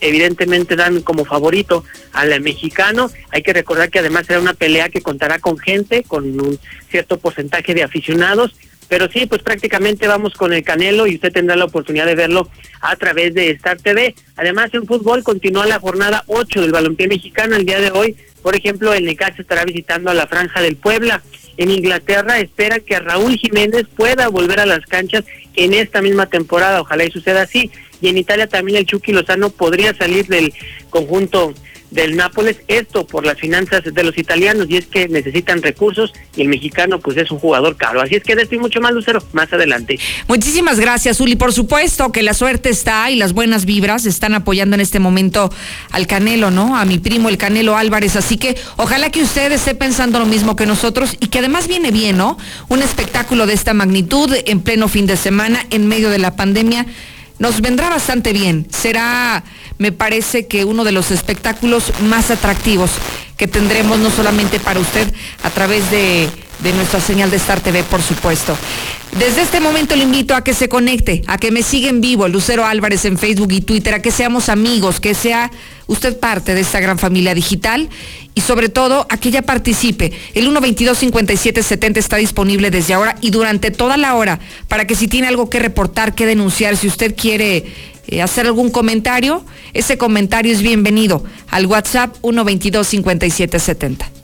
evidentemente dan como favorito al mexicano. Hay que recordar que además será una pelea que contará con gente, con un cierto porcentaje de aficionados. Pero sí, pues prácticamente vamos con el Canelo y usted tendrá la oportunidad de verlo a través de Star TV. Además, en fútbol continúa la jornada 8 del balompié mexicano. El día de hoy, por ejemplo, el Necaxa estará visitando a la Franja del Puebla. En Inglaterra espera que Raúl Jiménez pueda volver a las canchas en esta misma temporada. Ojalá y suceda así. Y en Italia también el Chucky Lozano podría salir del conjunto del Nápoles, esto por las finanzas de los italianos y es que necesitan recursos y el mexicano pues es un jugador caro. Así es que de y mucho más, Lucero, más adelante. Muchísimas gracias, Uli. Por supuesto que la suerte está y las buenas vibras están apoyando en este momento al Canelo, ¿no? A mi primo el Canelo Álvarez. Así que ojalá que usted esté pensando lo mismo que nosotros y que además viene bien, ¿no? Un espectáculo de esta magnitud en pleno fin de semana, en medio de la pandemia nos vendrá bastante bien. Será, me parece que uno de los espectáculos más atractivos que tendremos no solamente para usted a través de, nuestra señal de Star TV, por supuesto. Desde este momento le invito a que se conecte, a que me siga en vivo, Lucero Álvarez en Facebook y Twitter, a que seamos amigos, que sea usted parte de esta gran familia digital y sobre todo a que ella participe. El 122-5770 está disponible desde ahora y durante toda la hora para que si tiene algo que reportar, que denunciar, si usted quiere eh, hacer algún comentario, ese comentario es bienvenido al WhatsApp 122-5770.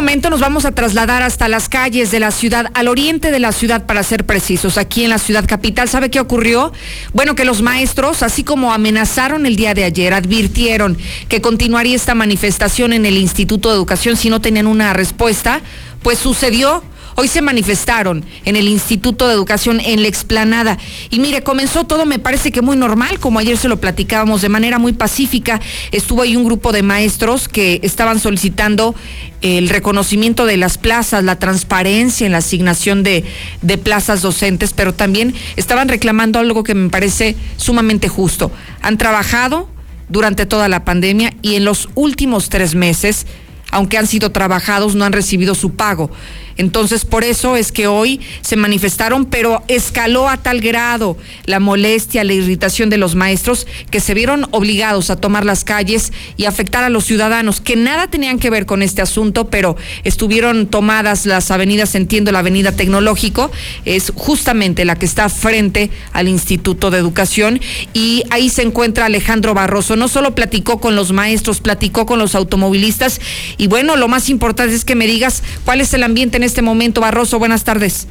Momento nos vamos a trasladar hasta las calles de la ciudad, al oriente de la ciudad para ser precisos, aquí en la ciudad capital. ¿Sabe qué ocurrió? Bueno, que los maestros, así como amenazaron el día de ayer, advirtieron que continuaría esta manifestación en el Instituto de Educación si no tenían una respuesta, pues sucedió. Hoy se manifestaron en el Instituto de Educación en la explanada. Y mire, comenzó todo, me parece que muy normal, como ayer se lo platicábamos, de manera muy pacífica. Estuvo ahí un grupo de maestros que estaban solicitando el reconocimiento de las plazas, la transparencia en la asignación de, de plazas docentes, pero también estaban reclamando algo que me parece sumamente justo. Han trabajado durante toda la pandemia y en los últimos tres meses, aunque han sido trabajados, no han recibido su pago. Entonces, por eso es que hoy se manifestaron, pero escaló a tal grado la molestia, la irritación de los maestros que se vieron obligados a tomar las calles y afectar a los ciudadanos que nada tenían que ver con este asunto, pero estuvieron tomadas las avenidas, entiendo la avenida Tecnológico, es justamente la que está frente al Instituto de Educación y ahí se encuentra Alejandro Barroso. No solo platicó con los maestros, platicó con los automovilistas y bueno, lo más importante es que me digas cuál es el ambiente en este momento. Barroso, buenas tardes.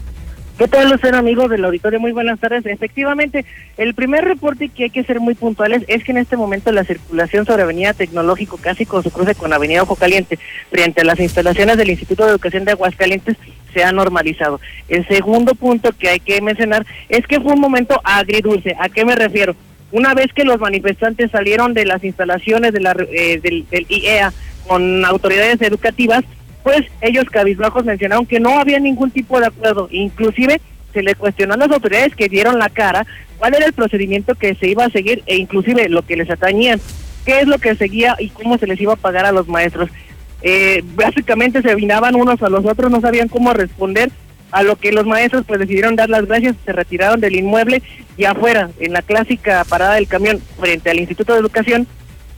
¿Qué tal, Lucero, amigo del auditorio? Muy buenas tardes. Efectivamente, el primer reporte que hay que ser muy puntuales es que en este momento la circulación sobre Avenida Tecnológico, casi con su cruce con Avenida Ojo Caliente, frente a las instalaciones del Instituto de Educación de Aguascalientes, se ha normalizado. El segundo punto que hay que mencionar es que fue un momento agridulce. ¿A qué me refiero? Una vez que los manifestantes salieron de las instalaciones de la, eh, del, del IEA con autoridades educativas, pues ellos cabizbajos mencionaron que no había ningún tipo de acuerdo, inclusive se le cuestionó a las autoridades que dieron la cara cuál era el procedimiento que se iba a seguir e inclusive lo que les atañían, qué es lo que seguía y cómo se les iba a pagar a los maestros. Eh, básicamente se vinaban unos a los otros, no sabían cómo responder, a lo que los maestros pues decidieron dar las gracias, se retiraron del inmueble y afuera, en la clásica parada del camión frente al Instituto de Educación,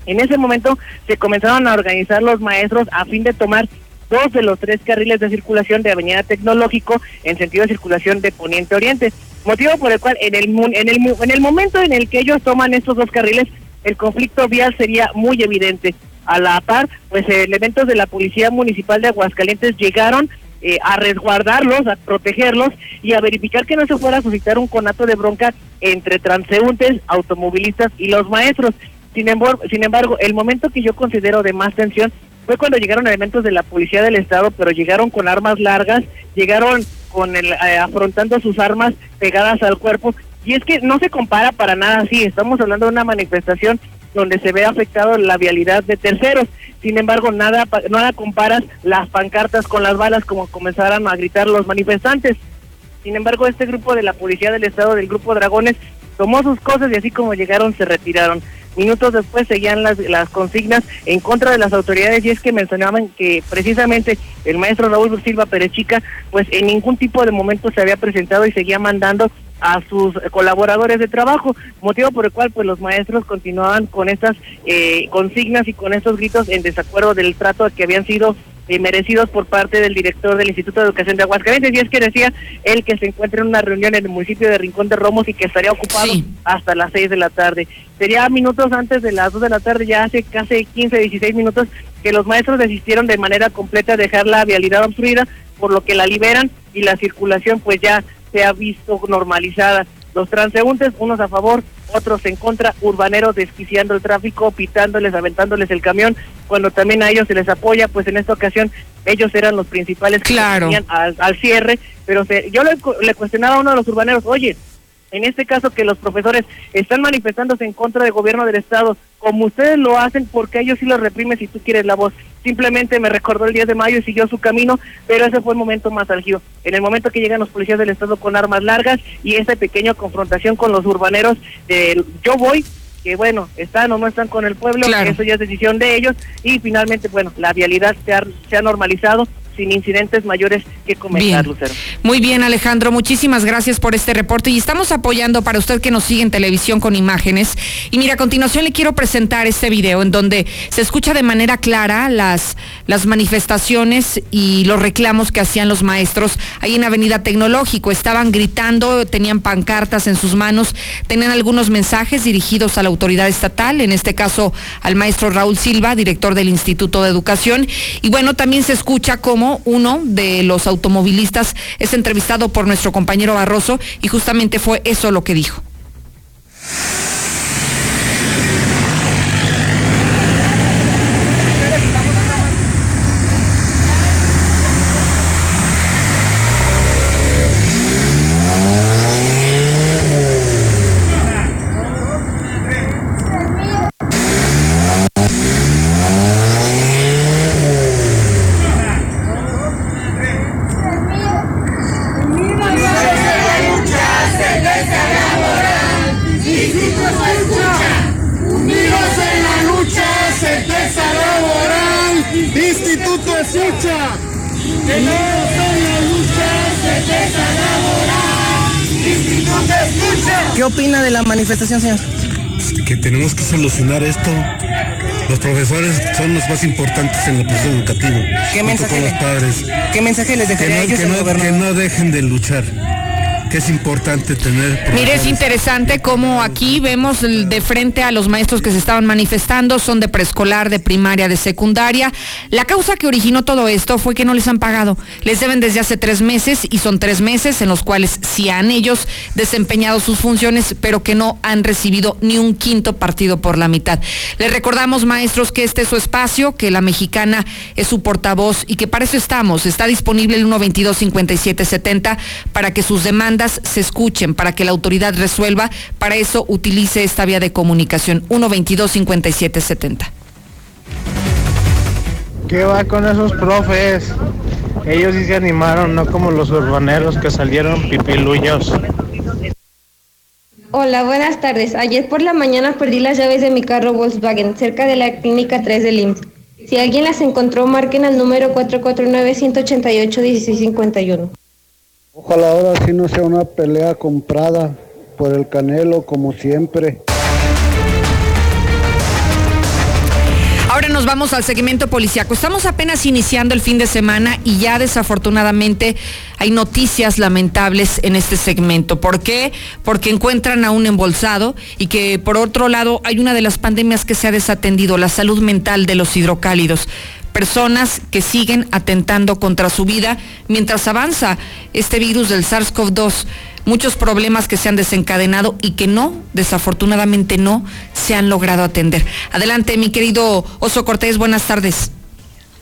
en ese momento se comenzaron a organizar los maestros a fin de tomar dos de los tres carriles de circulación de Avenida Tecnológico en sentido de circulación de Poniente Oriente, motivo por el cual en el, en el, en el momento en el que ellos toman estos dos carriles, el conflicto vial sería muy evidente. A la par, pues elementos de la Policía Municipal de Aguascalientes llegaron eh, a resguardarlos, a protegerlos y a verificar que no se fuera a suscitar un conato de bronca entre transeúntes, automovilistas y los maestros. Sin embargo, sin embargo, el momento que yo considero de más tensión fue cuando llegaron elementos de la policía del estado, pero llegaron con armas largas, llegaron con el eh, afrontando sus armas pegadas al cuerpo y es que no se compara para nada así, estamos hablando de una manifestación donde se ve afectado la vialidad de terceros. Sin embargo, nada nada comparas las pancartas con las balas como comenzaron a gritar los manifestantes. Sin embargo, este grupo de la Policía del Estado, del Grupo Dragones, tomó sus cosas y así como llegaron se retiraron. Minutos después seguían las, las consignas en contra de las autoridades. Y es que mencionaban que precisamente el maestro Raúl Silva Perechica pues en ningún tipo de momento se había presentado y seguía mandando a sus colaboradores de trabajo, motivo por el cual pues los maestros continuaban con estas eh, consignas y con estos gritos en desacuerdo del trato que habían sido eh, merecidos por parte del director del Instituto de Educación de Aguascalientes y es que decía él que se encuentra en una reunión en el municipio de Rincón de Romos y que estaría ocupado hasta las 6 de la tarde. Sería minutos antes de las 2 de la tarde, ya hace casi 15, 16 minutos que los maestros desistieron de manera completa a dejar la vialidad obstruida, por lo que la liberan y la circulación pues ya se ha visto normalizada. Los transeúntes, unos a favor, otros en contra, urbaneros desquiciando el tráfico, pitándoles, aventándoles el camión, cuando también a ellos se les apoya, pues en esta ocasión ellos eran los principales que venían al, al, cierre, pero se, yo le, le cuestionaba a uno de los urbaneros, oye, en este caso que los profesores están manifestándose en contra del gobierno del Estado, como ustedes lo hacen, porque ellos sí lo reprimen si tú quieres la voz. Simplemente me recordó el 10 de mayo y siguió su camino, pero ese fue el momento más álgido. En el momento que llegan los policías del Estado con armas largas y esta pequeña confrontación con los urbaneros de yo voy, que bueno, están o no están con el pueblo, eso ya es decisión de ellos, y finalmente, bueno, la vialidad se ha, se ha normalizado, sin incidentes mayores que comentar, Lucero. Muy bien, Alejandro, muchísimas gracias por este reporte y estamos apoyando para usted que nos sigue en televisión con imágenes. Y mira, a continuación le quiero presentar este video en donde se escucha de manera clara las, las manifestaciones y los reclamos que hacían los maestros ahí en Avenida Tecnológico. Estaban gritando, tenían pancartas en sus manos, tenían algunos mensajes dirigidos a la autoridad estatal, en este caso al maestro Raúl Silva, director del Instituto de Educación. Y bueno, también se escucha uno de los automovilistas es entrevistado por nuestro compañero Barroso y justamente fue eso lo que dijo. ¿Qué opina de la manifestación, señor? Que tenemos que solucionar esto. Los profesores son los más importantes en el proceso educativo. ¿Qué mensaje, los padres. ¿Qué mensaje les dejaría que no, que no dejen de luchar que es importante tener. Mire, es interesante cómo aquí vemos de frente a los maestros que se estaban manifestando, son de preescolar, de primaria, de secundaria. La causa que originó todo esto fue que no les han pagado. Les deben desde hace tres meses y son tres meses en los cuales sí han ellos desempeñado sus funciones, pero que no han recibido ni un quinto partido por la mitad. Les recordamos, maestros, que este es su espacio, que la mexicana es su portavoz y que para eso estamos. Está disponible el 122 5770 para que sus demandas se escuchen, para que la autoridad resuelva. Para eso utilice esta vía de comunicación 122-5770. ¿Qué va con esos profes? Ellos sí se animaron, no como los urbaneros que salieron pipilullos. Hola, buenas tardes. Ayer por la mañana perdí las llaves de mi carro Volkswagen cerca de la clínica 3 del IMSS. Si alguien las encontró, marquen al número 449-188-1651. Ojalá ahora sí no sea una pelea comprada por el Canelo como siempre. Ahora nos vamos al segmento policiaco. Estamos apenas iniciando el fin de semana y ya desafortunadamente hay noticias lamentables en este segmento. ¿Por qué? Porque encuentran a un embolsado y que por otro lado hay una de las pandemias que se ha desatendido, la salud mental de los hidrocálidos personas que siguen atentando contra su vida mientras avanza este virus del SARS-CoV-2. Muchos problemas que se han desencadenado y que no, desafortunadamente no, se han logrado atender. Adelante, mi querido Oso Cortés, buenas tardes.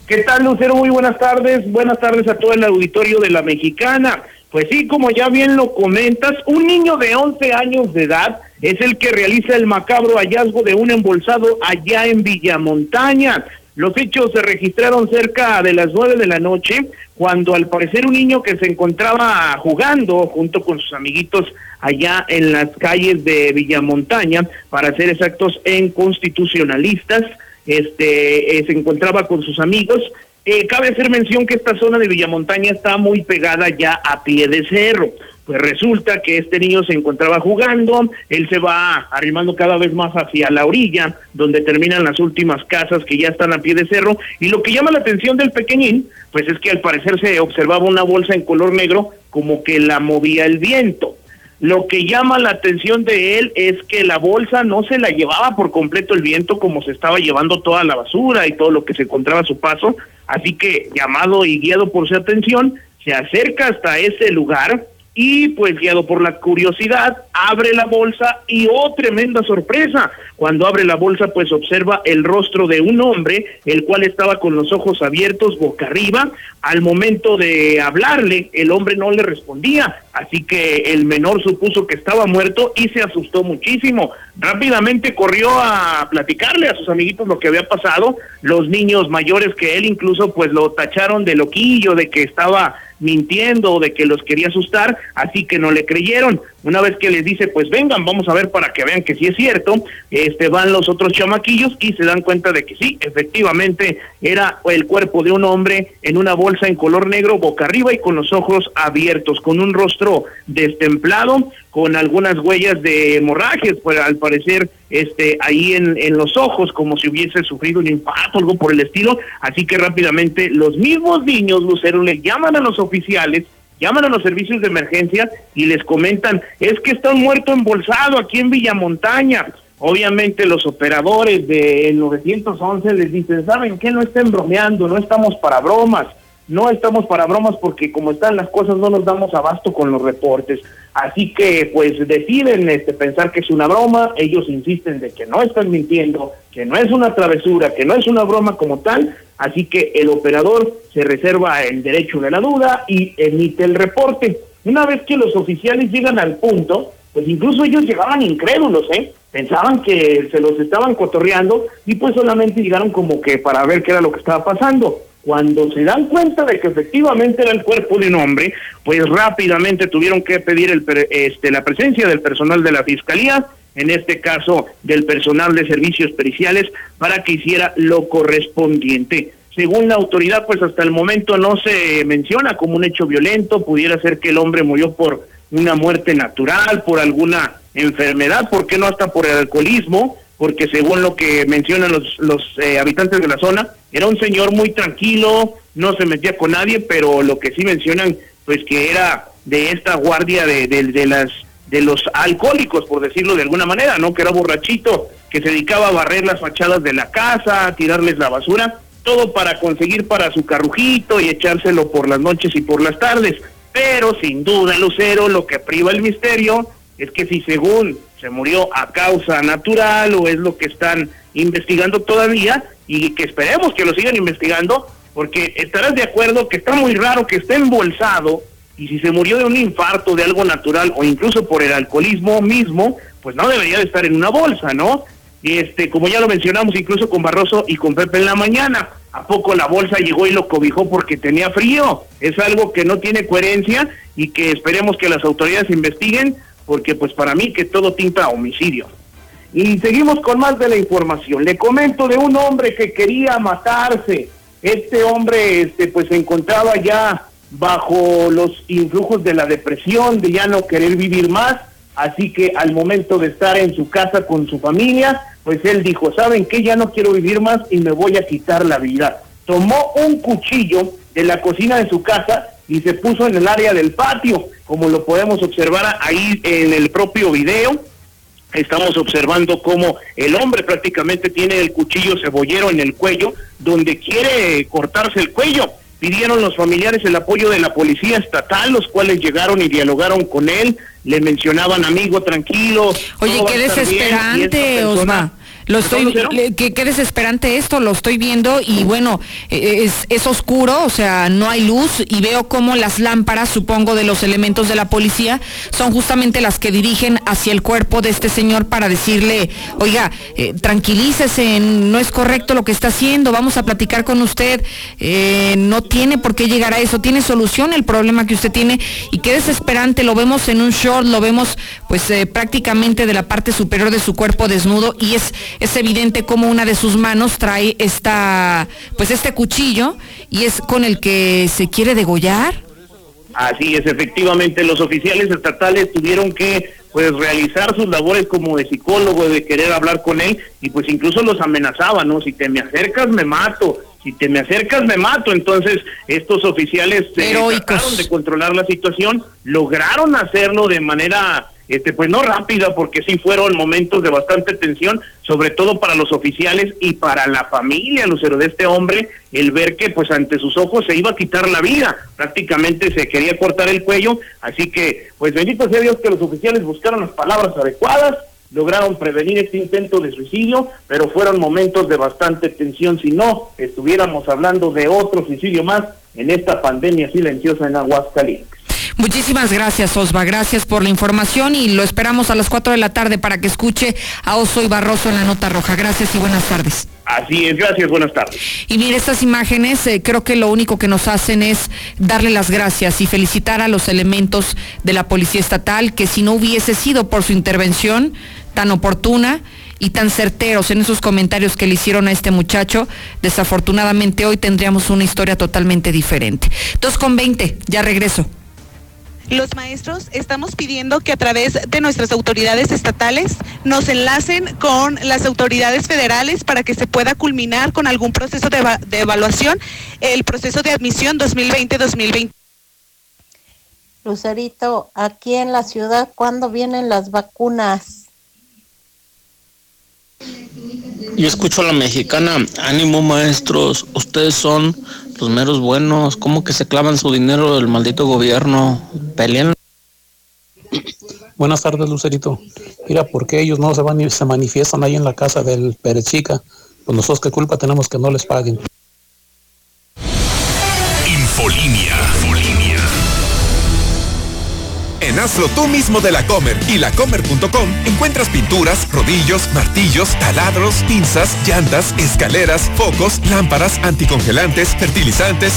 ¿Qué tal, Lucero? Muy buenas tardes. Buenas tardes a todo el auditorio de la Mexicana. Pues sí, como ya bien lo comentas, un niño de 11 años de edad es el que realiza el macabro hallazgo de un embolsado allá en Villamontaña. Los hechos se registraron cerca de las nueve de la noche, cuando al parecer un niño que se encontraba jugando junto con sus amiguitos allá en las calles de Villamontaña, para ser exactos, en constitucionalistas, este eh, se encontraba con sus amigos. Eh, cabe hacer mención que esta zona de Villamontaña está muy pegada ya a pie de cerro. Pues resulta que este niño se encontraba jugando, él se va arrimando cada vez más hacia la orilla, donde terminan las últimas casas que ya están a pie de cerro, y lo que llama la atención del pequeñín, pues es que al parecer se observaba una bolsa en color negro como que la movía el viento. Lo que llama la atención de él es que la bolsa no se la llevaba por completo el viento como se estaba llevando toda la basura y todo lo que se encontraba a su paso, así que llamado y guiado por su atención, se acerca hasta ese lugar, y pues guiado por la curiosidad, abre la bolsa y oh tremenda sorpresa, cuando abre la bolsa pues observa el rostro de un hombre, el cual estaba con los ojos abiertos boca arriba, al momento de hablarle el hombre no le respondía, así que el menor supuso que estaba muerto y se asustó muchísimo, rápidamente corrió a platicarle a sus amiguitos lo que había pasado, los niños mayores que él incluso pues lo tacharon de loquillo, de que estaba mintiendo de que los quería asustar, así que no le creyeron. Una vez que les dice, pues vengan, vamos a ver para que vean que sí es cierto, este van los otros chamaquillos y se dan cuenta de que sí, efectivamente era el cuerpo de un hombre en una bolsa en color negro boca arriba y con los ojos abiertos, con un rostro destemplado, con algunas huellas de hemorragias, pues al parecer este ahí en, en los ojos como si hubiese sufrido un infarto, algo por el estilo, así que rápidamente los mismos niños Lucero le llaman a los oficiales llaman a los servicios de emergencia y les comentan, es que está un muerto embolsado aquí en Villamontaña. Obviamente los operadores del 911 les dicen, ¿saben qué? No estén bromeando, no estamos para bromas, no estamos para bromas porque como están las cosas no nos damos abasto con los reportes. Así que pues deciden este, pensar que es una broma, ellos insisten de que no están mintiendo, que no es una travesura, que no es una broma como tal, así que el operador se reserva el derecho de la duda y emite el reporte. Una vez que los oficiales llegan al punto, pues incluso ellos llegaban incrédulos, ¿eh? Pensaban que se los estaban cotorreando y pues solamente llegaron como que para ver qué era lo que estaba pasando. Cuando se dan cuenta de que efectivamente era el cuerpo de un hombre, pues rápidamente tuvieron que pedir el, este, la presencia del personal de la fiscalía, en este caso del personal de servicios periciales, para que hiciera lo correspondiente. Según la autoridad, pues hasta el momento no se menciona como un hecho violento, pudiera ser que el hombre murió por una muerte natural, por alguna enfermedad, ¿por qué no hasta por el alcoholismo? Porque según lo que mencionan los, los eh, habitantes de la zona, era un señor muy tranquilo, no se metía con nadie, pero lo que sí mencionan, pues que era de esta guardia de, de, de las de los alcohólicos, por decirlo de alguna manera, ¿no? Que era borrachito, que se dedicaba a barrer las fachadas de la casa, a tirarles la basura, todo para conseguir para su carrujito y echárselo por las noches y por las tardes. Pero sin duda, Lucero, lo que priva el misterio es que si según se murió a causa natural o es lo que están investigando todavía y que esperemos que lo sigan investigando, porque estarás de acuerdo que está muy raro que esté embolsado y si se murió de un infarto, de algo natural o incluso por el alcoholismo mismo, pues no debería de estar en una bolsa, ¿no? Este, como ya lo mencionamos incluso con Barroso y con Pepe en la mañana, ¿a poco la bolsa llegó y lo cobijó porque tenía frío? Es algo que no tiene coherencia y que esperemos que las autoridades investiguen porque pues para mí que todo tinta a homicidio. Y seguimos con más de la información. Le comento de un hombre que quería matarse. Este hombre este pues se encontraba ya bajo los influjos de la depresión, de ya no querer vivir más, así que al momento de estar en su casa con su familia, pues él dijo, ¿saben qué? Ya no quiero vivir más y me voy a quitar la vida. Tomó un cuchillo de la cocina de su casa y se puso en el área del patio, como lo podemos observar ahí en el propio video. Estamos observando cómo el hombre prácticamente tiene el cuchillo cebollero en el cuello, donde quiere cortarse el cuello. Pidieron los familiares el apoyo de la policía estatal, los cuales llegaron y dialogaron con él, le mencionaban amigo, tranquilo. Oye, qué desesperante, Osma Lo estoy, qué, qué desesperante esto, lo estoy viendo y bueno, eh, es, es oscuro, o sea, no hay luz y veo como las lámparas, supongo, de los elementos de la policía son justamente las que dirigen hacia el cuerpo de este señor para decirle, oiga, eh, tranquilícese, no es correcto lo que está haciendo, vamos a platicar con usted, eh, no tiene por qué llegar a eso, tiene solución el problema que usted tiene y qué desesperante, lo vemos en un short, lo vemos pues eh, prácticamente de la parte superior de su cuerpo desnudo y es, es evidente como una de sus manos trae esta, pues este cuchillo y es con el que se quiere degollar. Así es, efectivamente, los oficiales estatales tuvieron que pues realizar sus labores como de psicólogo, de querer hablar con él y pues incluso los amenazaban, ¿no? Si te me acercas me mato, si te me acercas me mato. Entonces estos oficiales eh, trataron de controlar la situación, lograron hacerlo de manera este pues no rápida porque sí fueron momentos de bastante tensión, sobre todo para los oficiales y para la familia, Lucero, de este hombre, el ver que pues ante sus ojos se iba a quitar la vida, prácticamente se quería cortar el cuello, así que pues bendito sea Dios que los oficiales buscaron las palabras adecuadas, lograron prevenir este intento de suicidio, pero fueron momentos de bastante tensión, si no estuviéramos hablando de otro suicidio más en esta pandemia silenciosa en Aguascalientes. Muchísimas gracias, Osva. Gracias por la información y lo esperamos a las 4 de la tarde para que escuche a Oso y Barroso en la Nota Roja. Gracias y buenas tardes. Así es, gracias, buenas tardes. Y mire, estas imágenes eh, creo que lo único que nos hacen es darle las gracias y felicitar a los elementos de la Policía Estatal que si no hubiese sido por su intervención tan oportuna y tan certeros en esos comentarios que le hicieron a este muchacho, desafortunadamente hoy tendríamos una historia totalmente diferente. 2 con 20, ya regreso. Los maestros estamos pidiendo que a través de nuestras autoridades estatales nos enlacen con las autoridades federales para que se pueda culminar con algún proceso de, eva- de evaluación el proceso de admisión 2020-2021. Lucerito, aquí en la ciudad, ¿cuándo vienen las vacunas? Yo escucho a la mexicana, ánimo maestros, ustedes son los meros buenos, ¿cómo que se clavan su dinero del maldito gobierno? Peleen. Buenas tardes, Lucerito. Mira, ¿por qué ellos no se van y se manifiestan ahí en la casa del Perechica? Pues nosotros qué culpa tenemos que no les paguen. Infolinia. En Hazlo tú mismo de la Comer y lacomer.com encuentras pinturas, rodillos, martillos, taladros, pinzas, llantas, escaleras, focos, lámparas, anticongelantes, fertilizantes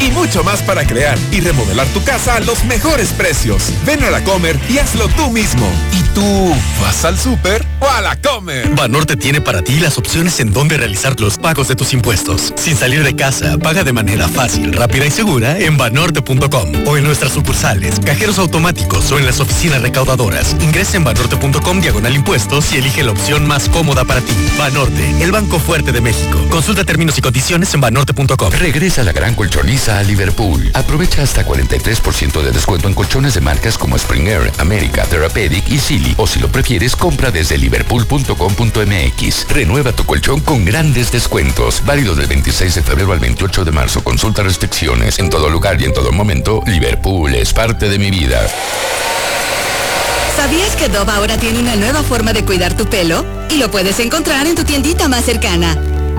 y mucho más para crear y remodelar tu casa a los mejores precios. Ven a la Comer y hazlo tú mismo. ¿Y tú vas al súper o a la Comer? Banorte tiene para ti las opciones en donde realizar los pagos de tus impuestos. Sin salir de casa, paga de manera fácil, rápida y segura en banorte.com o en nuestras sucursales, cajeros automáticos o en las oficinas recaudadoras. Ingresa en banorte.com diagonal impuestos y elige la opción más cómoda para ti. Banorte, el banco fuerte de México. Consulta términos y condiciones en banorte.com. Regresa la gran colchoniza a Liverpool. Aprovecha hasta 43% de descuento en colchones de marcas como Springer, América, Therapeutic y O si lo prefieres, compra desde liverpool.com.mx. Renueva tu colchón con grandes descuentos. Válido del 26 de febrero al 28 de marzo. Consulta restricciones. En todo lugar y en todo momento, Liverpool es parte de mi vida. ¿Sabías que Dove ahora tiene una nueva forma de cuidar tu pelo? Y lo puedes encontrar en tu tiendita más cercana.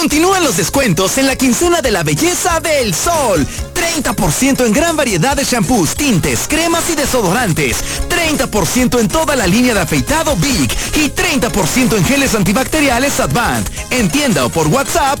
Continúan los descuentos en la quincena de la belleza del sol. 30% en gran variedad de shampoos, tintes, cremas y desodorantes. 30% en toda la línea de afeitado Big. Y 30% en geles antibacteriales Advant. En tienda o por WhatsApp.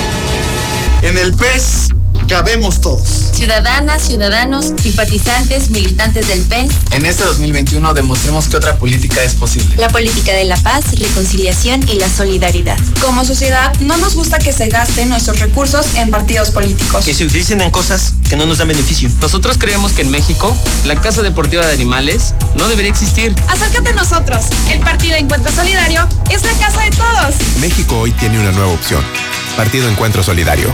En el PES cabemos todos. Ciudadanas, ciudadanos, simpatizantes, militantes del PES. En este 2021 demostremos que otra política es posible. La política de la paz, reconciliación y la solidaridad. Como sociedad, no nos gusta que se gasten nuestros recursos en partidos políticos. Que se utilicen en cosas que no nos dan beneficio. Nosotros creemos que en México, la Casa Deportiva de Animales no debería existir. Acércate a nosotros. El Partido Encuentro Solidario es la casa de todos. México hoy tiene una nueva opción. Partido Encuentro Solidario.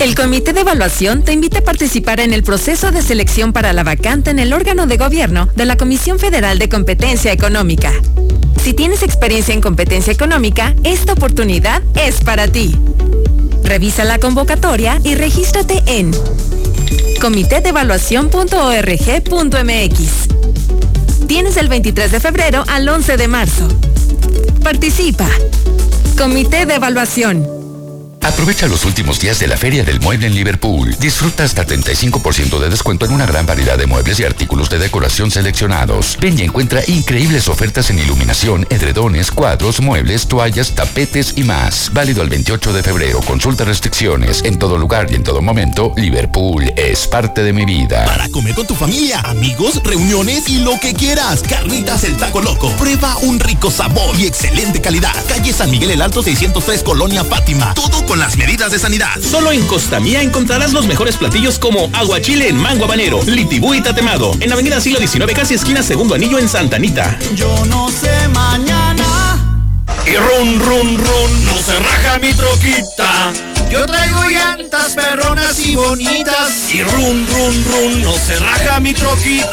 El Comité de Evaluación te invita a participar en el proceso de selección para la vacante en el órgano de gobierno de la Comisión Federal de Competencia Económica. Si tienes experiencia en competencia económica, esta oportunidad es para ti. Revisa la convocatoria y regístrate en comitedevaluación.org.mx. Tienes el 23 de febrero al 11 de marzo. Participa. Comité de Evaluación. Aprovecha los últimos días de la Feria del Mueble en Liverpool. Disfruta hasta 35% de descuento en una gran variedad de muebles y artículos de decoración seleccionados. Ven y encuentra increíbles ofertas en iluminación, edredones, cuadros, muebles, toallas, tapetes y más. Válido el 28 de febrero. Consulta restricciones. En todo lugar y en todo momento, Liverpool es parte de mi vida. Para comer con tu familia, amigos, reuniones y lo que quieras. Carnitas el Taco Loco. Prueba un rico sabor y excelente calidad. Calle San Miguel el Alto 603, Colonia Fátima. Todo con las medidas de sanidad. Solo en Costa Mía encontrarás los mejores platillos como aguachile en mango habanero, litibú y tatemado. En Avenida Siglo XIX, casi esquina Segundo Anillo en Santa Anita. Yo no sé mañana. Y run, run, run, no se raja mi troquita. Yo traigo llantas perronas y bonitas. Y run, run, run, no se raja mi troquita.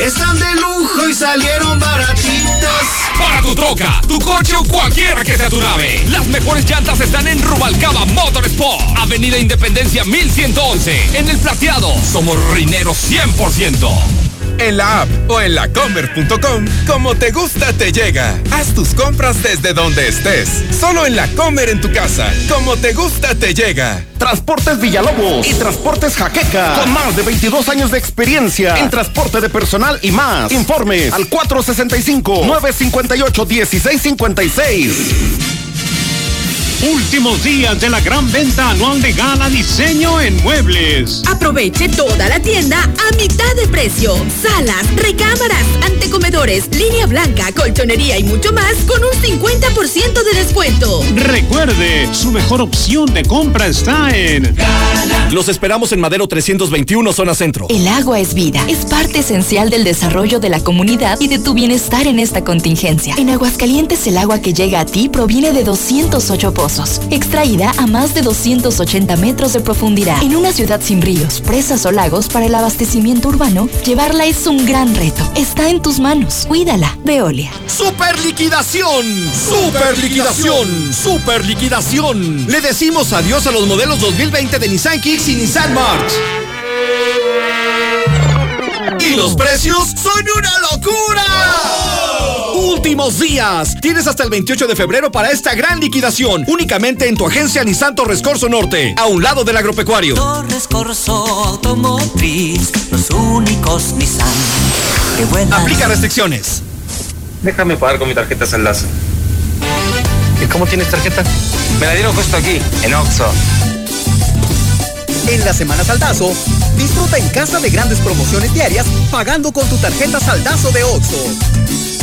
Están de lujo y salieron baratitas. Para tu troca, tu coche o cualquiera que sea tu nave. Las mejores llantas están en Rubalcaba Motorsport. Avenida Independencia 1111. En el plateado, somos rineros 100%. En la app o en lacomer.com, como te gusta te llega. Haz tus compras desde donde estés. Solo en la Comer en tu casa, como te gusta te llega. Transportes Villalobos y Transportes Jaqueca, con más de 22 años de experiencia en transporte de personal y más. Informes al 465-958-1656. Últimos días de la gran venta anual de Gala Diseño en Muebles. Aproveche toda la tienda a mitad de precio. Salas, recámaras, antecomedores, línea blanca, colchonería y mucho más con un 50% de descuento. Recuerde, su mejor opción de compra está en Gala. Los esperamos en Madero 321, zona centro. El agua es vida. Es parte esencial del desarrollo de la comunidad y de tu bienestar en esta contingencia. En Aguascalientes, el agua que llega a ti proviene de 208 pozos extraída a más de 280 metros de profundidad. En una ciudad sin ríos, presas o lagos para el abastecimiento urbano, llevarla es un gran reto. Está en tus manos. Cuídala. Veolia. Super liquidación. Super liquidación. Super liquidación. Le decimos adiós a los modelos 2020 de Nissan Kicks y Nissan March. Y los precios son una locura. Últimos días. Tienes hasta el 28 de febrero para esta gran liquidación, únicamente en tu agencia Nissan Torres Corso Norte, a un lado del agropecuario. Torres Corso Automotriz, los únicos Nissan. Qué buena. Aplica restricciones. Déjame pagar con mi tarjeta Saldazo. ¿Y cómo tienes tarjeta? Me la dieron justo aquí, en Oxo. En la Semana Saldazo, disfruta en casa de grandes promociones diarias pagando con tu tarjeta Saldazo de Oxo.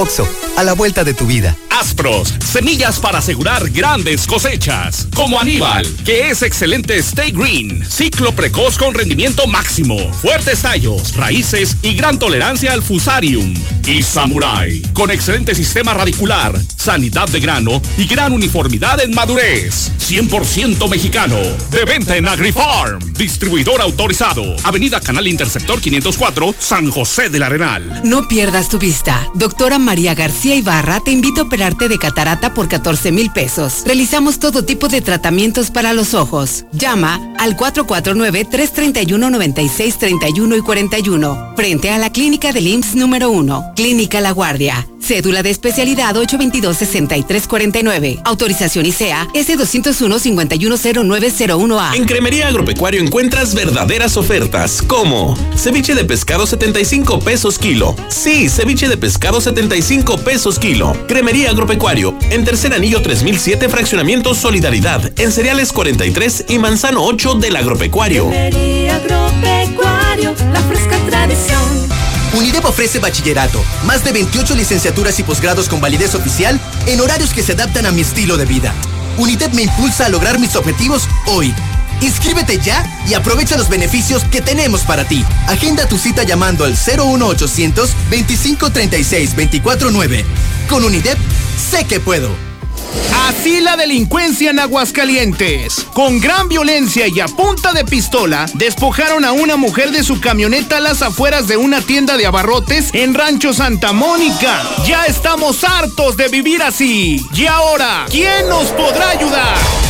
Oxo, a la vuelta de tu vida. Aspros, semillas para asegurar grandes cosechas. Como Aníbal, que es excelente Stay Green, ciclo precoz con rendimiento máximo, fuertes tallos, raíces y gran tolerancia al fusarium. Y Samurai, con excelente sistema radicular, sanidad de grano y gran uniformidad en madurez. 100% mexicano. De venta en AgriFarm. Distribuidor autorizado. Avenida Canal Interceptor 504, San José del Arenal. No pierdas tu vista. Doctora María García Ibarra te invito a operarte de catarata por 14 mil pesos. Realizamos todo tipo de tratamientos para los ojos. Llama al 449-331-9631 y 41, frente a la clínica del IMSS número 1, Clínica La Guardia. Cédula de especialidad 822-6349. Autorización ICEA S201-510901A. En Cremería Agropecuario encuentras verdaderas ofertas, como ceviche de pescado 75 pesos kilo. Sí, ceviche de pescado 75 pesos kilo. Cremería Agropecuario, en tercer anillo 3007, fraccionamiento Solidaridad, en cereales 43 y manzano 8 del Agropecuario. Cremería Agropecuario, la fresca tradición. UNIDEP ofrece bachillerato, más de 28 licenciaturas y posgrados con validez oficial en horarios que se adaptan a mi estilo de vida. UNIDEP me impulsa a lograr mis objetivos hoy. Inscríbete ya y aprovecha los beneficios que tenemos para ti. Agenda tu cita llamando al 01800 2536 249. Con UNIDEP, sé que puedo. Así la delincuencia en Aguascalientes. Con gran violencia y a punta de pistola, despojaron a una mujer de su camioneta a las afueras de una tienda de abarrotes en Rancho Santa Mónica. Ya estamos hartos de vivir así. Y ahora, ¿quién nos podrá ayudar?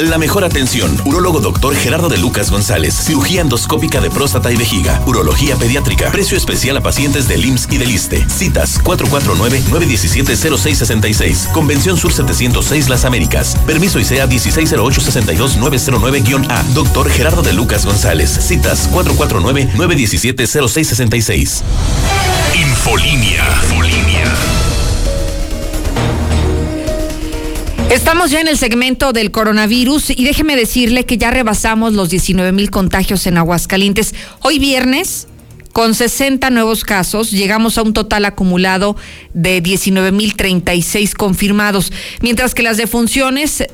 La mejor atención. Urólogo doctor Gerardo de Lucas González. Cirugía endoscópica de próstata y vejiga. Urología pediátrica. Precio especial a pacientes del IMSS y del ISTE. Citas 449-917-0666. Convención Sur 706 Las Américas. Permiso ICEA 160862909-A. Doctor Gerardo de Lucas González. Citas 449-917-0666. Infolínea. Infolínea. Estamos ya en el segmento del coronavirus y déjeme decirle que ya rebasamos los 19 mil contagios en Aguascalientes. Hoy viernes, con 60 nuevos casos, llegamos a un total acumulado de 19 mil 36 confirmados, mientras que las defunciones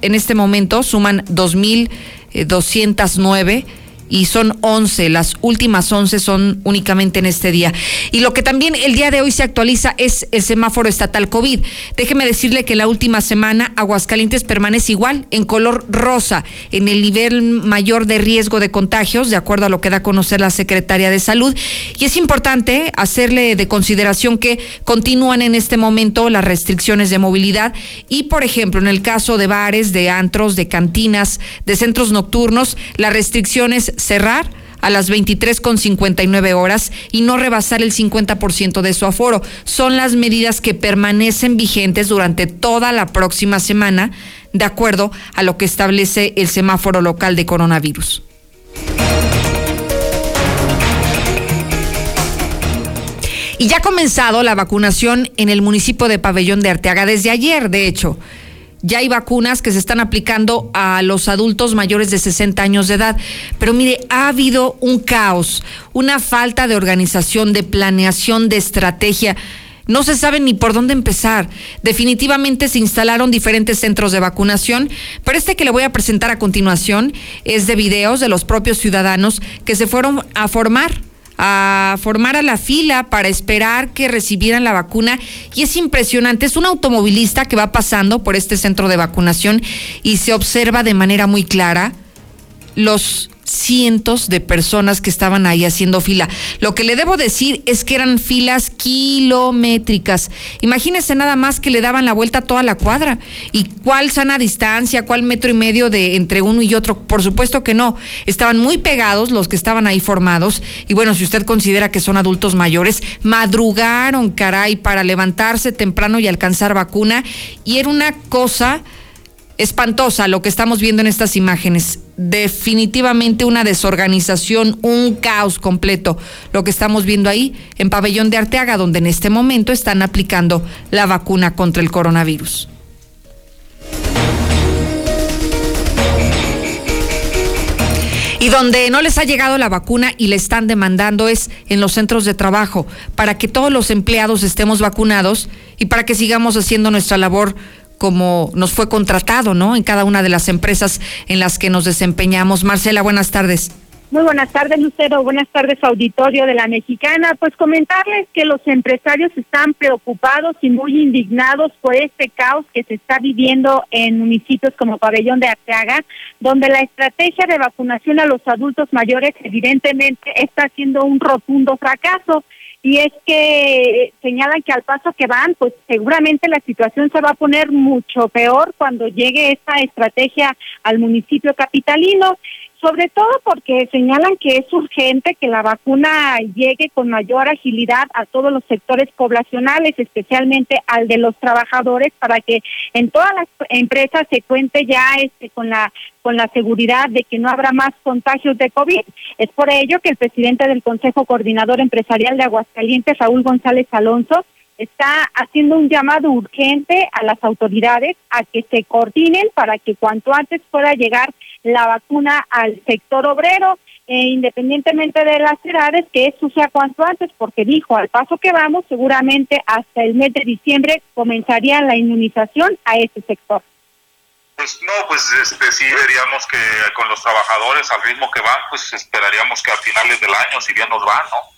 en este momento suman 2.209 y son 11, las últimas 11 son únicamente en este día. Y lo que también el día de hoy se actualiza es el semáforo estatal COVID. Déjeme decirle que la última semana Aguascalientes permanece igual, en color rosa, en el nivel mayor de riesgo de contagios, de acuerdo a lo que da a conocer la Secretaria de Salud. Y es importante hacerle de consideración que continúan en este momento las restricciones de movilidad y, por ejemplo, en el caso de bares, de antros, de cantinas, de centros nocturnos, las restricciones cerrar a las 23 con 59 horas y no rebasar el 50% de su aforo. Son las medidas que permanecen vigentes durante toda la próxima semana, de acuerdo a lo que establece el semáforo local de coronavirus. Y ya ha comenzado la vacunación en el municipio de Pabellón de Arteaga desde ayer, de hecho ya hay vacunas que se están aplicando a los adultos mayores de 60 años de edad. Pero mire, ha habido un caos, una falta de organización, de planeación, de estrategia. No se sabe ni por dónde empezar. Definitivamente se instalaron diferentes centros de vacunación, pero este que le voy a presentar a continuación es de videos de los propios ciudadanos que se fueron a formar a formar a la fila para esperar que recibieran la vacuna. Y es impresionante, es un automovilista que va pasando por este centro de vacunación y se observa de manera muy clara los cientos de personas que estaban ahí haciendo fila. Lo que le debo decir es que eran filas kilométricas. Imagínense nada más que le daban la vuelta a toda la cuadra. ¿Y cuál sana distancia, cuál metro y medio de entre uno y otro? Por supuesto que no. Estaban muy pegados los que estaban ahí formados. Y bueno, si usted considera que son adultos mayores, madrugaron, caray, para levantarse temprano y alcanzar vacuna. Y era una cosa espantosa lo que estamos viendo en estas imágenes. Definitivamente una desorganización, un caos completo. Lo que estamos viendo ahí en Pabellón de Arteaga, donde en este momento están aplicando la vacuna contra el coronavirus. Y donde no les ha llegado la vacuna y le están demandando es en los centros de trabajo, para que todos los empleados estemos vacunados y para que sigamos haciendo nuestra labor como nos fue contratado, ¿no? En cada una de las empresas en las que nos desempeñamos. Marcela, buenas tardes. Muy buenas tardes, Lucero. Buenas tardes, auditorio de la Mexicana. Pues comentarles que los empresarios están preocupados y muy indignados por este caos que se está viviendo en municipios como Pabellón de Arteaga, donde la estrategia de vacunación a los adultos mayores evidentemente está siendo un rotundo fracaso y es que señalan que al paso que van, pues seguramente la situación se va a poner mucho peor cuando llegue esta estrategia al municipio capitalino sobre todo porque señalan que es urgente que la vacuna llegue con mayor agilidad a todos los sectores poblacionales, especialmente al de los trabajadores, para que en todas las empresas se cuente ya este con la con la seguridad de que no habrá más contagios de COVID. Es por ello que el presidente del Consejo Coordinador Empresarial de Aguascalientes, Raúl González Alonso, está haciendo un llamado urgente a las autoridades a que se coordinen para que cuanto antes pueda llegar la vacuna al sector obrero, e independientemente de las edades, que eso sea cuanto antes, porque dijo, al paso que vamos, seguramente hasta el mes de diciembre comenzaría la inmunización a ese sector. Pues no, pues este, sí veríamos que con los trabajadores al ritmo que van, pues esperaríamos que a finales del año, si bien nos van, ¿no?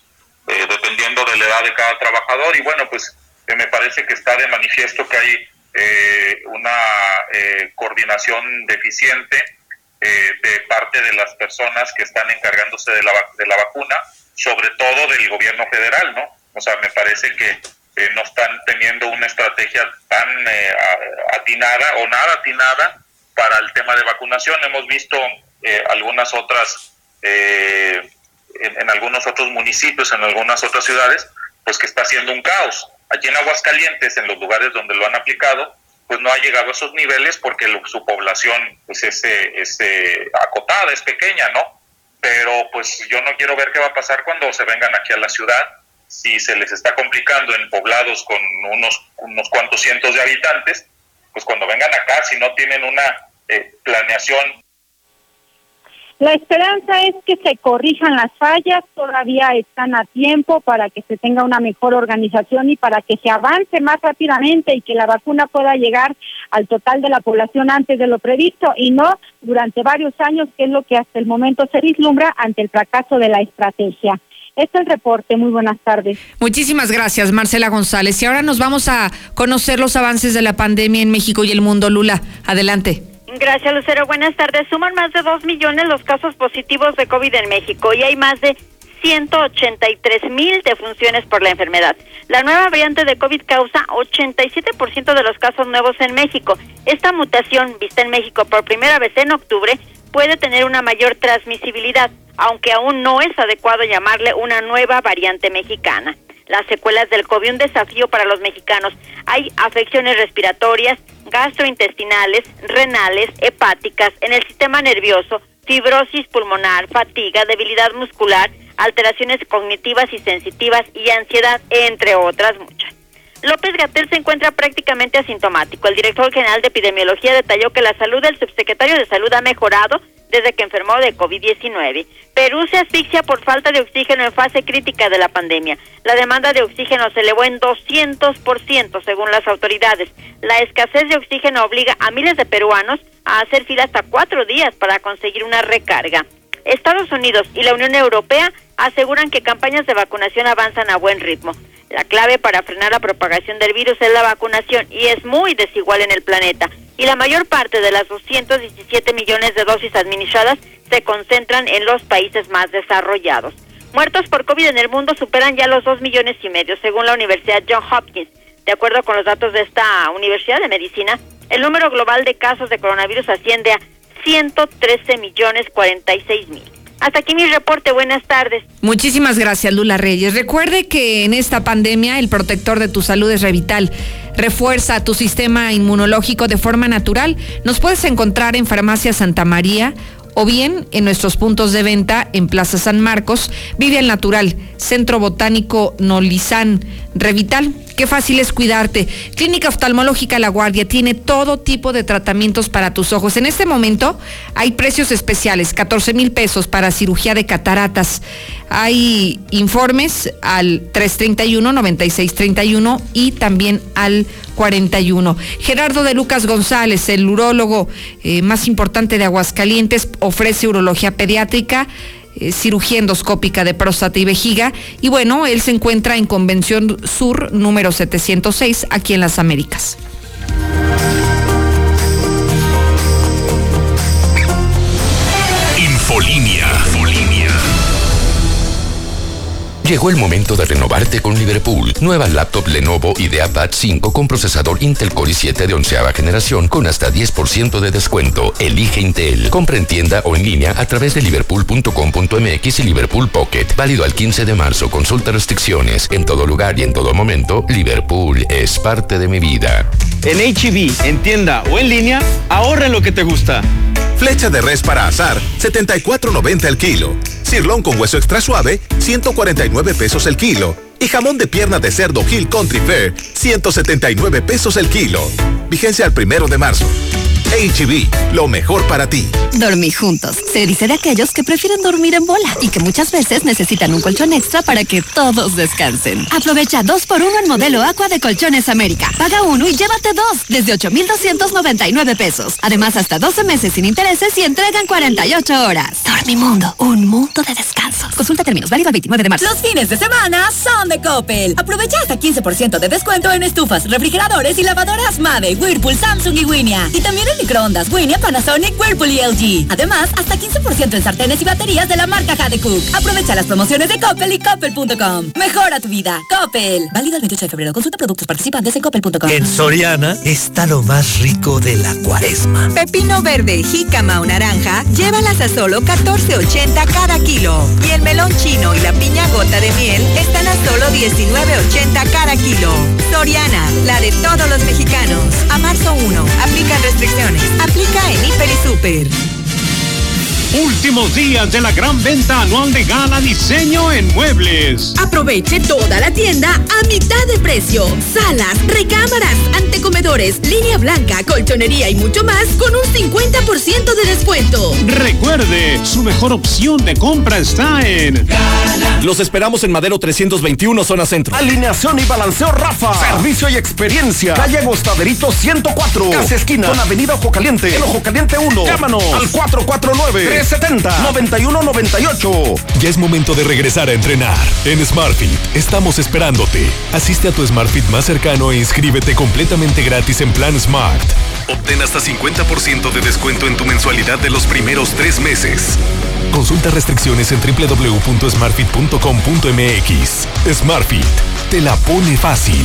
Eh, dependiendo de la edad de cada trabajador. Y bueno, pues eh, me parece que está de manifiesto que hay eh, una coordinación deficiente eh, de parte de las personas que están encargándose de la, de la vacuna, sobre todo del gobierno federal, ¿no? O sea, me parece que eh, no están teniendo una estrategia tan eh, atinada o nada atinada para el tema de vacunación. Hemos visto algunas otras, en, en, algunos otros municipios, en algunas otras ciudades, pues que está haciendo un caos. Aquí en Aguascalientes, en los lugares donde lo han aplicado, pues no ha llegado a esos niveles porque su población pues es, es acotada, es pequeña, ¿no? Pero pues yo no quiero ver qué va a pasar cuando se vengan aquí a la ciudad, si se les está complicando en poblados con unos, unos cuantos cientos de habitantes, pues cuando vengan acá, si no tienen una eh, planeación la esperanza es que se corrijan las fallas, todavía están a tiempo para que se tenga una mejor organización y para que se avance más rápidamente y que la vacuna pueda llegar al total de la población antes de lo previsto y no durante varios años, que es lo que hasta el momento se vislumbra ante el fracaso de la estrategia. Este es el reporte. Muy buenas tardes. Muchísimas gracias, Marcela González. Y ahora nos vamos a conocer los avances de la pandemia en México y el mundo. Lula, adelante. Gracias, Lucero. Buenas tardes. Suman más de 2 millones los casos positivos de COVID en México y hay más de 183 mil defunciones por la enfermedad. La nueva variante de COVID causa 87% de los casos nuevos en México. Esta mutación, vista en México por primera vez en octubre, puede tener una mayor transmisibilidad, aunque aún no es adecuado llamarle una nueva variante mexicana. Las secuelas del COVID, un desafío para los mexicanos. Hay afecciones respiratorias, gastrointestinales, renales, hepáticas, en el sistema nervioso, fibrosis pulmonar, fatiga, debilidad muscular, alteraciones cognitivas y sensitivas y ansiedad, entre otras muchas. López Gatel se encuentra prácticamente asintomático. El director general de epidemiología detalló que la salud del subsecretario de salud ha mejorado desde que enfermó de COVID-19. Perú se asfixia por falta de oxígeno en fase crítica de la pandemia. La demanda de oxígeno se elevó en 200% según las autoridades. La escasez de oxígeno obliga a miles de peruanos a hacer fila hasta cuatro días para conseguir una recarga. Estados Unidos y la Unión Europea aseguran que campañas de vacunación avanzan a buen ritmo. La clave para frenar la propagación del virus es la vacunación y es muy desigual en el planeta. Y la mayor parte de las 217 millones de dosis administradas se concentran en los países más desarrollados. Muertos por COVID en el mundo superan ya los 2 millones y medio, según la Universidad John Hopkins. De acuerdo con los datos de esta Universidad de Medicina, el número global de casos de coronavirus asciende a 113 millones 46 mil. Hasta aquí mi reporte. Buenas tardes. Muchísimas gracias, Lula Reyes. Recuerde que en esta pandemia el protector de tu salud es Revital. Refuerza tu sistema inmunológico de forma natural. Nos puedes encontrar en Farmacia Santa María o bien en nuestros puntos de venta en Plaza San Marcos, Vive el Natural, Centro Botánico Nolizán, Revital. Qué fácil es cuidarte. Clínica Oftalmológica La Guardia tiene todo tipo de tratamientos para tus ojos. En este momento hay precios especiales, 14 mil pesos para cirugía de cataratas. Hay informes al 331-9631 y también al 41. Gerardo de Lucas González, el urólogo eh, más importante de Aguascalientes, ofrece urología pediátrica eh, cirugía endoscópica de próstata y vejiga. Y bueno, él se encuentra en Convención Sur número 706 aquí en las Américas. Infolínea. Llegó el momento de renovarte con Liverpool. Nueva laptop Lenovo IdeaPad 5 con procesador Intel Core i7 de onceava generación con hasta 10% de descuento. Elige Intel. Compra en tienda o en línea a través de liverpool.com.mx y Liverpool Pocket. Válido al 15 de marzo. Consulta restricciones. En todo lugar y en todo momento, Liverpool es parte de mi vida. En HB, en tienda o en línea, ahorra lo que te gusta. Flecha de res para azar, 74.90 el kilo. Cirlón con hueso extra suave, 149 pesos el kilo. Y jamón de pierna de cerdo Hill Country Fair, 179 pesos el kilo. Vigencia al primero de marzo. HB, lo mejor para ti. Dormir juntos. Se dice de aquellos que prefieren dormir en bola y que muchas veces necesitan un colchón extra para que todos descansen. Aprovecha dos por uno en modelo Aqua de Colchones América. Paga uno y llévate dos desde 8,299 pesos. Además, hasta 12 meses sin intereses y entregan 48 horas. Dormimundo, un mundo de descansos. Consulta términos, válido el 29 de marzo. Los fines de semana son de Coppel. Aprovecha hasta 15% de descuento en estufas, refrigeradores y lavadoras Mave, Whirlpool, Samsung y Winia. Y también en microondas Winia, Panasonic, Whirlpool y LG. Además, hasta 15% en sartenes y baterías de la marca Jade Cook. Aprovecha las promociones de Coppel y Coppel.com. Mejora tu vida. Coppel. Válido el 28 de febrero. Consulta productos participantes en Coppel.com. En Soriana está lo más rico de la cuaresma. Pepino verde, jícama o naranja, llévalas a solo 14.80 cada kilo. Y el melón chino y la piña gota de miel están a solo 19.80 cada kilo. Soriana, la de todos los mexicanos. A marzo 1, aplican restricciones. Aplica en Hiper y Super. Últimos días de la gran venta anual de Gala Diseño en Muebles. Aproveche toda la tienda a mitad de precio. Salas, recámaras, antecomedores, línea blanca, colchonería y mucho más con un 50% de descuento. Recuerde, su mejor opción de compra está en Los esperamos en Madero 321, zona centro. Alineación y balanceo Rafa. Servicio y experiencia. Calle Agostaderito 104. Casi esquina con Avenida Ojo Caliente. El Ojo Caliente 1. Llámanos al 449 370 9198. Ya es momento de regresar a entrenar. En SmartFit estamos esperándote. Asiste a tu SmartFit más cercano e inscríbete completamente gratis en Plan Smart. Obtén hasta 50% de descuento en tu mensualidad de los primeros tres meses. Consulta restricciones en www.smartfit.com.mx. SmartFit, te la pone fácil.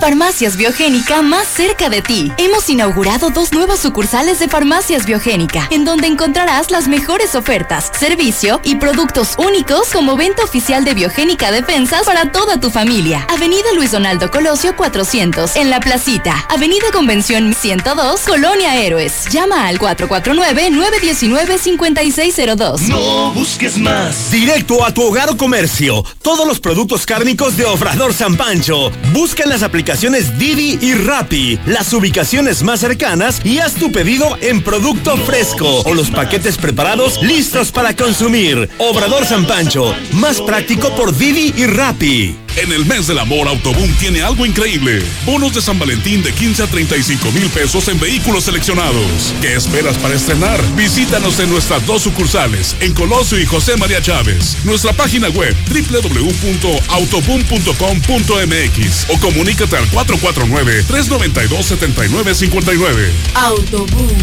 Farmacias Biogénica más cerca de ti. Hemos inaugurado dos nuevas sucursales de Farmacias Biogénica, en donde encontrarás las mejores ofertas, servicio y productos únicos como venta oficial de Biogénica Defensas para toda tu familia. Avenida Luis Donaldo Colosio 400, en La Placita. Avenida Convención 102, Colonia Héroes. Llama al 449-919-5602. No busques más. Directo a tu hogar o comercio. Todos los productos cárnicos de Obrador San Pancho. Busca en las aplicaciones aplicaciones Didi y Rappi, las ubicaciones más cercanas y haz tu pedido en producto fresco o los paquetes preparados listos para consumir. Obrador San Pancho, más práctico por Didi y Rappi. En el mes del amor, Autoboom tiene algo increíble. Bonos de San Valentín de 15 a 35 mil pesos en vehículos seleccionados. ¿Qué esperas para estrenar? Visítanos en nuestras dos sucursales, en Colosio y José María Chávez. Nuestra página web www.autoboom.com.mx o comunícate al 449-392-7959. Autoboom.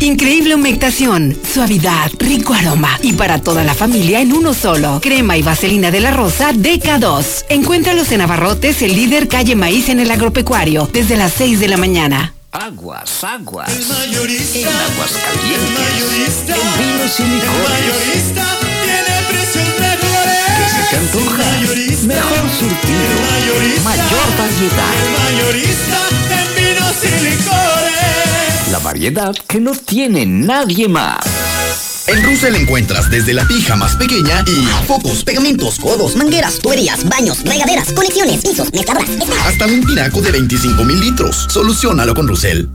Increíble humectación, suavidad, rico aroma y para toda la familia en uno solo. Crema y vaselina de la rosa DK2. Encuéntralos en Abarrotes, el líder calle Maíz en el agropecuario, desde las 6 de la mañana. Aguas, aguas. El mayorista. En aguas calientes. El mayorista. En vinos y licores. El mayorista tiene precios mejores. ¿Qué se te antoja? Mayorista. Mejor surtido. El mayorista. Mayor variedad. El mayorista en vinos y licores la variedad que no tiene nadie más. En Russell encuentras desde la pija más pequeña y focos, pegamentos, codos, mangueras, tuberías, baños, regaderas, conexiones, pisos, mezcladoras, hasta un tinaco de 25 mil litros. Solucionalo con Russell.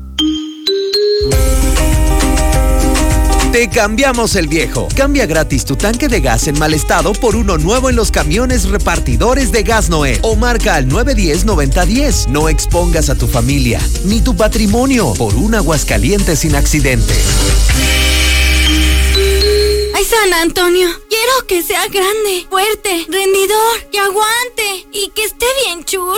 Te cambiamos el viejo. Cambia gratis tu tanque de gas en mal estado por uno nuevo en los camiones repartidores de gas Noel. O marca al 910-9010. No expongas a tu familia ni tu patrimonio por un aguascaliente sin accidente. Ay, San Antonio, quiero que sea grande, fuerte, rendidor, que aguante y que esté bien chulo.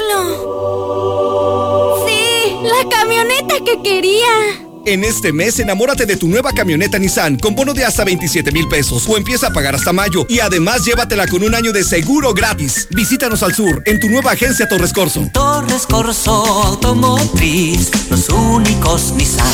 Sí, la camioneta que quería. En este mes, enamórate de tu nueva camioneta Nissan con bono de hasta 27 mil pesos o empieza a pagar hasta mayo y además llévatela con un año de seguro gratis. Visítanos al sur en tu nueva agencia Torres Corso. Torres Corso Automotriz, los únicos Nissan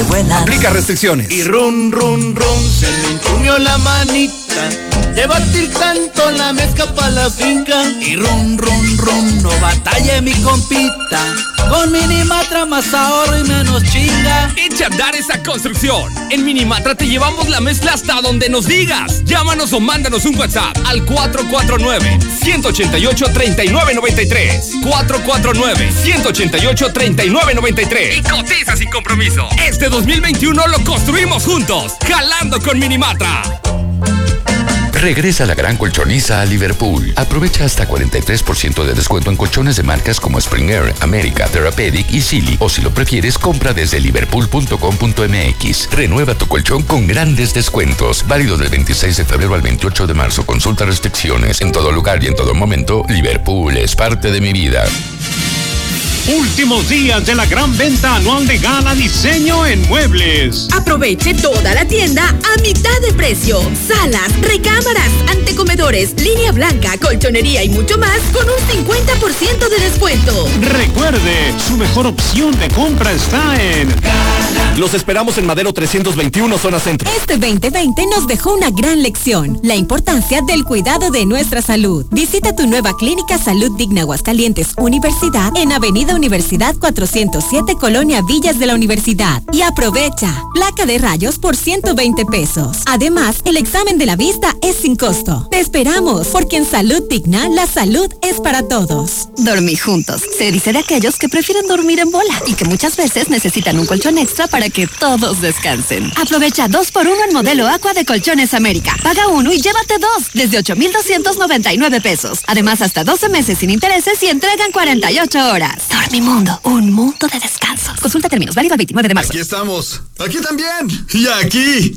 que vuelan. Aplica restricciones. Y run, run, run, se me entumió la manita. De batir tanto la mezcla pa' la finca. Y run, run, run, no batalla mi compita. Con Minimatra más ahorro y menos chinga. Echa a dar esa construcción. En Minimatra te llevamos la mezcla hasta donde nos digas. Llámanos o mándanos un WhatsApp al 449-188-3993. 449-188-3993. Y cotiza sin compromiso. Este 2021 lo construimos juntos. Jalando con Minimatra. Regresa la gran colchoniza a Liverpool. Aprovecha hasta 43% de descuento en colchones de marcas como Spring Air, America, Therapeutic y Silly. O si lo prefieres, compra desde liverpool.com.mx. Renueva tu colchón con grandes descuentos. Válido del 26 de febrero al 28 de marzo. Consulta restricciones. En todo lugar y en todo momento, Liverpool es parte de mi vida. Últimos días de la gran venta anual de Gala Diseño en Muebles. Aproveche toda la tienda a mitad de precio. Salas, recámaras, antecomedores, línea blanca, colchonería y mucho más con un 50% de descuento. Recuerde, su mejor opción de compra está en Los esperamos en Madero 321, zona centro. Este 2020 nos dejó una gran lección, la importancia del cuidado de nuestra salud. Visita tu nueva clínica Salud Digna Aguascalientes Universidad en Avenida Universidad 407, Colonia Villas de la Universidad. Y aprovecha, placa de rayos por 120 pesos. Además, el examen de la vista es sin costo. Te esperamos, porque en Salud Digna, la salud es para todos. Dormir juntos. Se dice de aquellos que prefieren dormir en bola y que muchas veces necesitan un colchón extra para que todos descansen. Aprovecha dos por uno en modelo Aqua de Colchones América. Paga uno y llévate dos desde 8,299 pesos. Además, hasta 12 meses sin intereses y entregan 48 horas. Mi mundo, un mundo de descanso. Consulta términos, válido el 29 de marzo. Aquí estamos. Aquí también. Y aquí.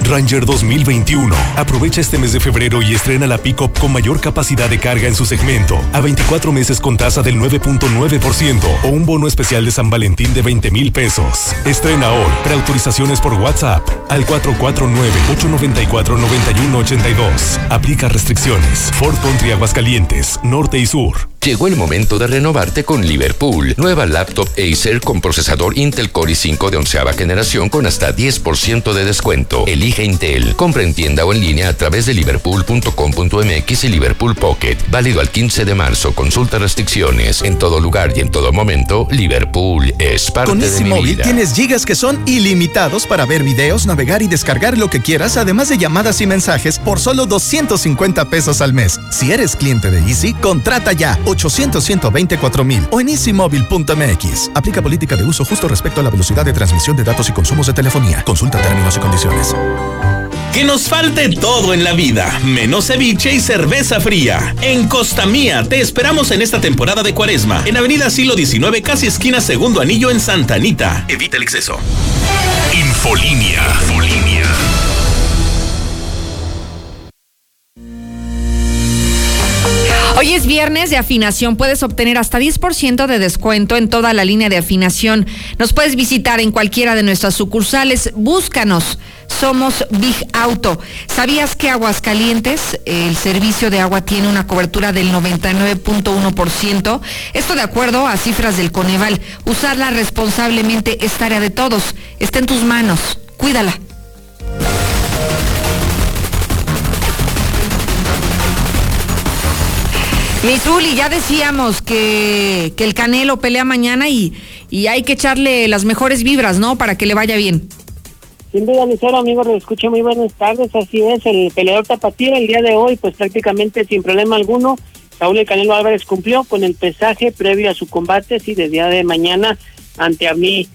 Ranger 2021. Aprovecha este mes de febrero y estrena la pickup con mayor capacidad de carga en su segmento. A 24 meses con tasa del 9.9% o un bono especial de San Valentín de 20 mil pesos. Estrena hoy. Preautorizaciones por WhatsApp al 449-894-9182. Aplica restricciones. Ford Country Aguascalientes, Norte y Sur. Llegó el momento de renovarte con Liverpool. Nueva laptop Acer con procesador Intel Core i5 de onceava generación con hasta 10% de descuento. Elige Intel. Compra en tienda o en línea a través de liverpool.com.mx y Liverpool Pocket. Válido al 15 de marzo. Consulta restricciones. En todo lugar y en todo momento, Liverpool es parte Con de mi Móvil vida. tienes gigas que son ilimitados para ver videos, navegar y descargar lo que quieras, además de llamadas y mensajes por solo 250 pesos al mes. Si eres cliente de Easy, contrata ya 800 124 mil o en easymóvil.mx. Aplica política de uso justo respecto a la velocidad de transmisión de datos y consumos de telefonía. Consulta términos y condiciones. Que nos falte todo en la vida, menos ceviche y cerveza fría. En Costa Mía te esperamos en esta temporada de cuaresma, en Avenida Silo 19, casi esquina Segundo Anillo en Santa Anita. Evita el exceso. Infolínea. Infolínea. Hoy es viernes de afinación. Puedes obtener hasta 10% de descuento en toda la línea de afinación. Nos puedes visitar en cualquiera de nuestras sucursales. Búscanos. Somos Big Auto. ¿Sabías que Aguascalientes, el servicio de agua, tiene una cobertura del 99.1%? Esto de acuerdo a cifras del Coneval. Usarla responsablemente es tarea de todos. Está en tus manos. Cuídala. Misuli, ya decíamos que, que el Canelo pelea mañana y, y hay que echarle las mejores vibras, ¿no? Para que le vaya bien. Sin duda, Lucero, amigos, lo escucho muy buenas tardes. Así es, el peleador tapatío el día de hoy, pues prácticamente sin problema alguno. Saúl El Canelo Álvarez cumplió con el pesaje previo a su combate, sí, de día de mañana ante Ami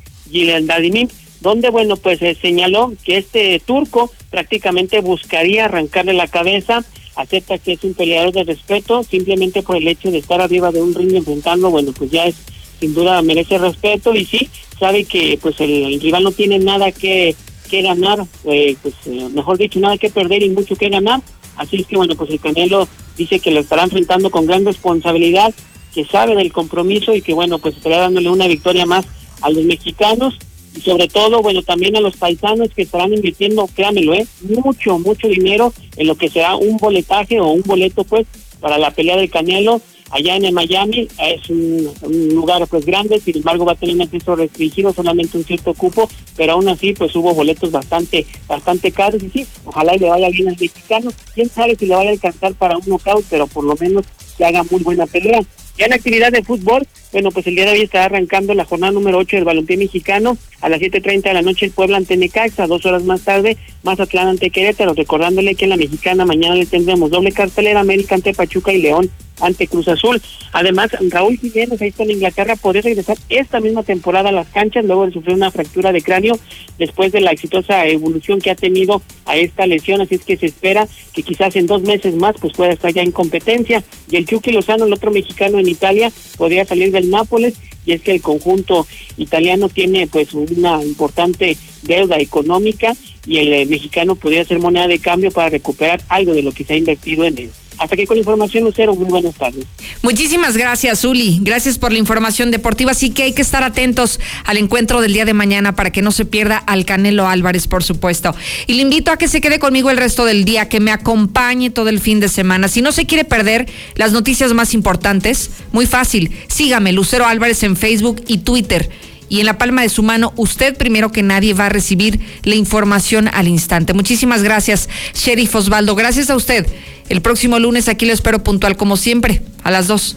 Dadimim, donde, bueno, pues se señaló que este turco prácticamente buscaría arrancarle la cabeza acepta que es un peleador de respeto, simplemente por el hecho de estar arriba de un ring enfrentando, bueno, pues ya es sin duda merece respeto y sí, sabe que pues el rival no tiene nada que, que ganar, eh, pues eh, mejor dicho, nada que perder y mucho que ganar, así es que bueno, pues el Canelo dice que lo estará enfrentando con gran responsabilidad, que sabe del compromiso y que bueno, pues estará dándole una victoria más a los mexicanos y sobre todo, bueno, también a los paisanos que estarán invirtiendo, créanmelo, ¿eh? mucho, mucho dinero en lo que será un boletaje o un boleto, pues, para la pelea del Canelo allá en el Miami. Es un, un lugar, pues, grande, sin embargo, va a tener un acceso restringido, solamente un cierto cupo, pero aún así, pues, hubo boletos bastante, bastante caros y sí, ojalá y le vaya bien al mexicano. Quién sabe si le vaya a alcanzar para un knockout, pero por lo menos que haga muy buena pelea. Ya en actividad de fútbol, bueno, pues el día de hoy estará arrancando la jornada número 8 del balompié mexicano. A las 7.30 de la noche el Puebla ante Necaxa, dos horas más tarde, Mazatlán ante Querétaro. Recordándole que en la mexicana mañana le tendremos doble cartelera, América ante Pachuca y León ante Cruz Azul. Además, Raúl Jiménez, ahí está en Inglaterra, podría regresar esta misma temporada a las canchas luego de sufrir una fractura de cráneo después de la exitosa evolución que ha tenido a esta lesión. Así es que se espera que quizás en dos meses más pues pueda estar ya en competencia. Y el Chucky Lozano, el otro mexicano en Italia, podría salir del Nápoles y es que el conjunto italiano tiene pues una importante deuda económica y el eh, mexicano podría ser moneda de cambio para recuperar algo de lo que se ha invertido en él. Hasta aquí con la información, Lucero. Muy buenas tardes. Muchísimas gracias, Uli. Gracias por la información deportiva. Así que hay que estar atentos al encuentro del día de mañana para que no se pierda al Canelo Álvarez, por supuesto. Y le invito a que se quede conmigo el resto del día, que me acompañe todo el fin de semana. Si no se quiere perder las noticias más importantes, muy fácil. Sígame, Lucero Álvarez en Facebook y Twitter y en la palma de su mano, usted primero que nadie va a recibir la información al instante. Muchísimas gracias, Sheriff Osvaldo. Gracias a usted. El próximo lunes aquí lo espero puntual como siempre, a las 2.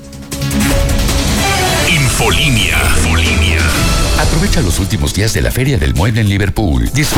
Infolínea. Infolínea. Aprovecha los últimos días de la Feria del Mueble en Liverpool.